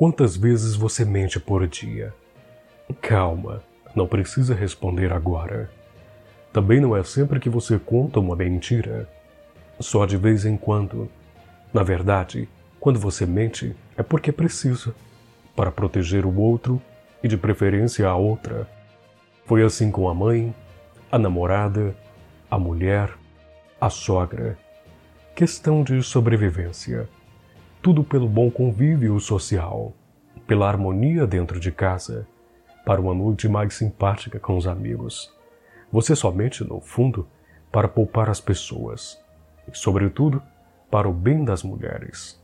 Quantas vezes você mente por dia? Calma, não precisa responder agora. Também não é sempre que você conta uma mentira. Só de vez em quando. Na verdade, quando você mente, é porque precisa para proteger o outro e, de preferência, a outra. Foi assim com a mãe, a namorada, a mulher, a sogra. Questão de sobrevivência. Tudo pelo bom convívio social, pela harmonia dentro de casa, para uma noite mais simpática com os amigos. Você somente, no fundo, para poupar as pessoas e, sobretudo, para o bem das mulheres.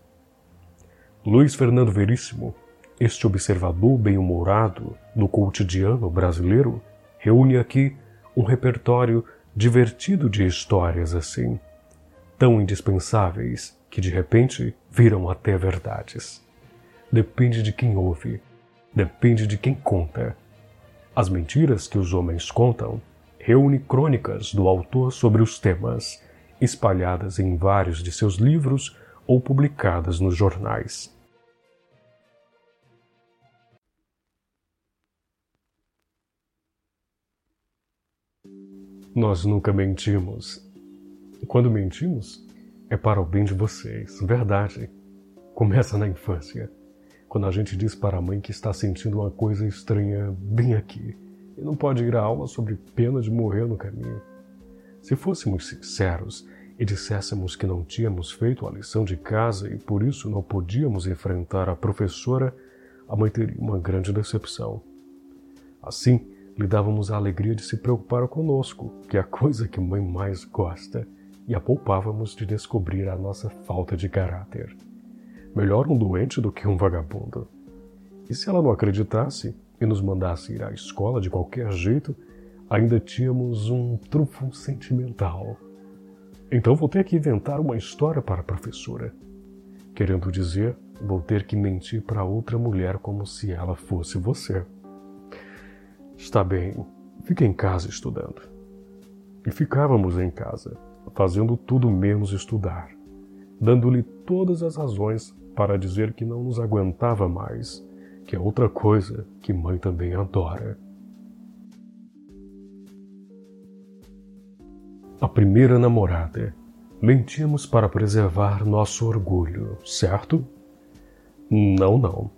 Luiz Fernando Veríssimo, este observador bem-humorado do cotidiano brasileiro, reúne aqui um repertório divertido de histórias assim, tão indispensáveis que de repente viram até verdades. Depende de quem ouve, depende de quem conta. As mentiras que os homens contam reúne crônicas do autor sobre os temas, espalhadas em vários de seus livros ou publicadas nos jornais. Nós nunca mentimos. Quando mentimos, é para o bem de vocês, verdade. Começa na infância, quando a gente diz para a mãe que está sentindo uma coisa estranha bem aqui e não pode ir à aula sobre pena de morrer no caminho. Se fôssemos sinceros e disséssemos que não tínhamos feito a lição de casa e por isso não podíamos enfrentar a professora, a mãe teria uma grande decepção. Assim, lhe dávamos a alegria de se preocupar conosco, que é a coisa que mãe mais gosta, e a poupávamos de descobrir a nossa falta de caráter. Melhor um doente do que um vagabundo. E se ela não acreditasse e nos mandasse ir à escola de qualquer jeito, ainda tínhamos um trunfo sentimental. Então vou ter que inventar uma história para a professora. Querendo dizer, vou ter que mentir para outra mulher como se ela fosse você. Está bem, fique em casa estudando. E ficávamos em casa, fazendo tudo menos estudar, dando-lhe todas as razões para dizer que não nos aguentava mais, que é outra coisa que mãe também adora. A primeira namorada. Mentíamos para preservar nosso orgulho, certo? Não, não.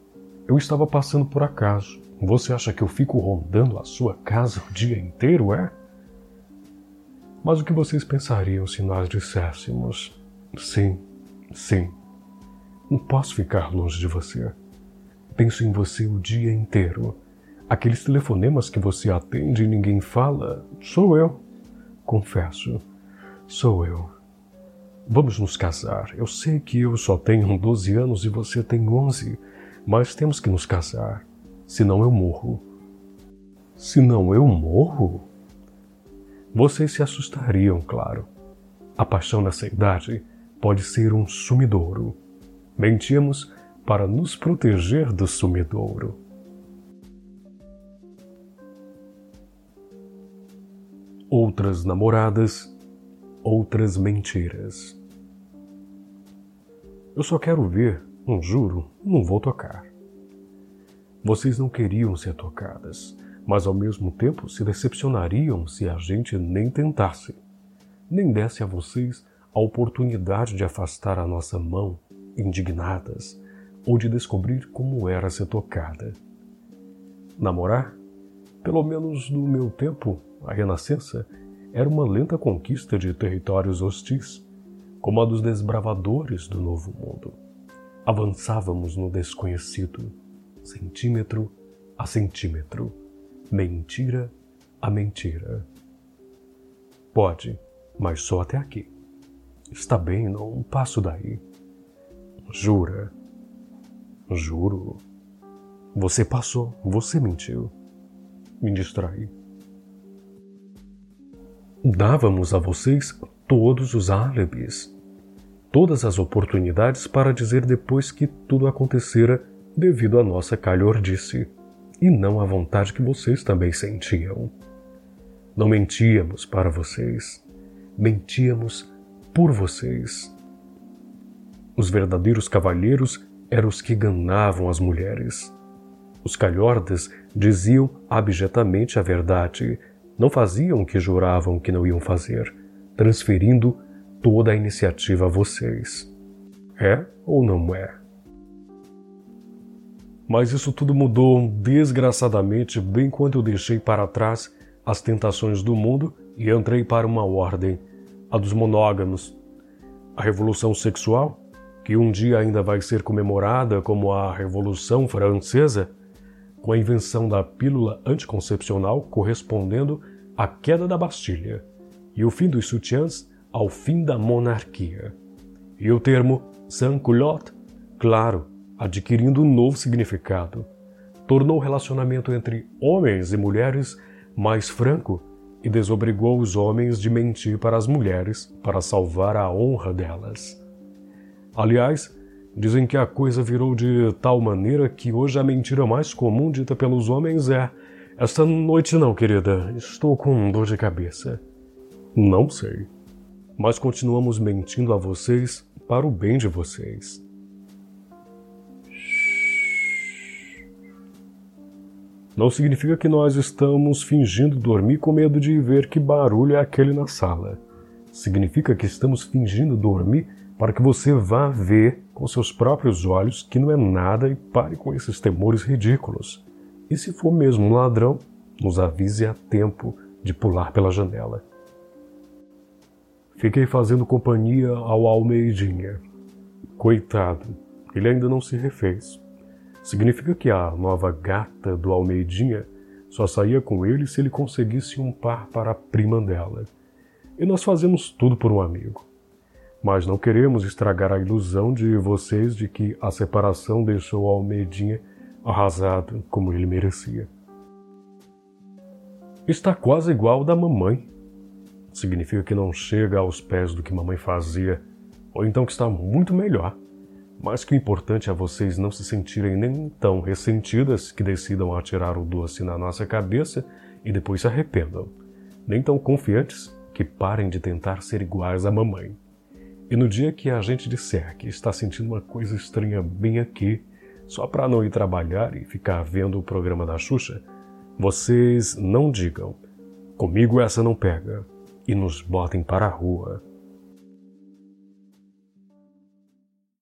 Eu estava passando por acaso você acha que eu fico rondando a sua casa o dia inteiro, é? Mas o que vocês pensariam se nós disséssemos: sim, sim, não posso ficar longe de você. Penso em você o dia inteiro. Aqueles telefonemas que você atende e ninguém fala, sou eu. Confesso, sou eu. Vamos nos casar. Eu sei que eu só tenho 12 anos e você tem 11, mas temos que nos casar senão eu morro. Senão eu morro? Vocês se assustariam, claro. A paixão nessa idade pode ser um sumidouro. Mentíamos para nos proteger do sumidouro. Outras namoradas, outras mentiras. Eu só quero ver, não juro, não vou tocar. Vocês não queriam ser tocadas, mas ao mesmo tempo se decepcionariam se a gente nem tentasse, nem desse a vocês a oportunidade de afastar a nossa mão, indignadas, ou de descobrir como era ser tocada. Namorar? Pelo menos no meu tempo, a Renascença era uma lenta conquista de territórios hostis, como a dos desbravadores do Novo Mundo. Avançávamos no desconhecido centímetro a centímetro, mentira a mentira. Pode, mas só até aqui. Está bem, não passo daí. Jura? Juro. Você passou, você mentiu. Me distraí. Dávamos a vocês todos os álibis, todas as oportunidades para dizer depois que tudo acontecera devido à nossa calhordice, e não à vontade que vocês também sentiam. Não mentíamos para vocês, mentíamos por vocês. Os verdadeiros cavalheiros eram os que enganavam as mulheres. Os calhordas diziam abjetamente a verdade, não faziam o que juravam que não iam fazer, transferindo toda a iniciativa a vocês. É ou não é? Mas isso tudo mudou desgraçadamente bem quando eu deixei para trás as tentações do mundo e entrei para uma ordem, a dos monógamos. A revolução sexual, que um dia ainda vai ser comemorada como a Revolução Francesa, com a invenção da pílula anticoncepcional correspondendo à queda da Bastilha e o fim dos sutiãs ao fim da monarquia. E o termo sans-culotte, claro, adquirindo um novo significado, tornou o relacionamento entre homens e mulheres mais franco e desobrigou os homens de mentir para as mulheres para salvar a honra delas. Aliás, dizem que a coisa virou de tal maneira que hoje a mentira mais comum dita pelos homens é: Esta noite não, querida, estou com dor de cabeça. Não sei. Mas continuamos mentindo a vocês para o bem de vocês. Não significa que nós estamos fingindo dormir com medo de ver que barulho é aquele na sala. Significa que estamos fingindo dormir para que você vá ver com seus próprios olhos que não é nada e pare com esses temores ridículos. E se for mesmo um ladrão, nos avise a tempo de pular pela janela. Fiquei fazendo companhia ao Almeidinha. Coitado, ele ainda não se refez. Significa que a nova gata do Almeidinha só saía com ele se ele conseguisse um par para a prima dela. E nós fazemos tudo por um amigo. Mas não queremos estragar a ilusão de vocês de que a separação deixou o Almeidinha arrasado como ele merecia. Está quase igual da mamãe. Significa que não chega aos pés do que mamãe fazia, ou então que está muito melhor. Mas que o importante é vocês não se sentirem nem tão ressentidas que decidam atirar o doce na nossa cabeça e depois se arrependam, nem tão confiantes que parem de tentar ser iguais à mamãe. E no dia que a gente disser que está sentindo uma coisa estranha bem aqui, só para não ir trabalhar e ficar vendo o programa da Xuxa, vocês não digam, comigo essa não pega, e nos botem para a rua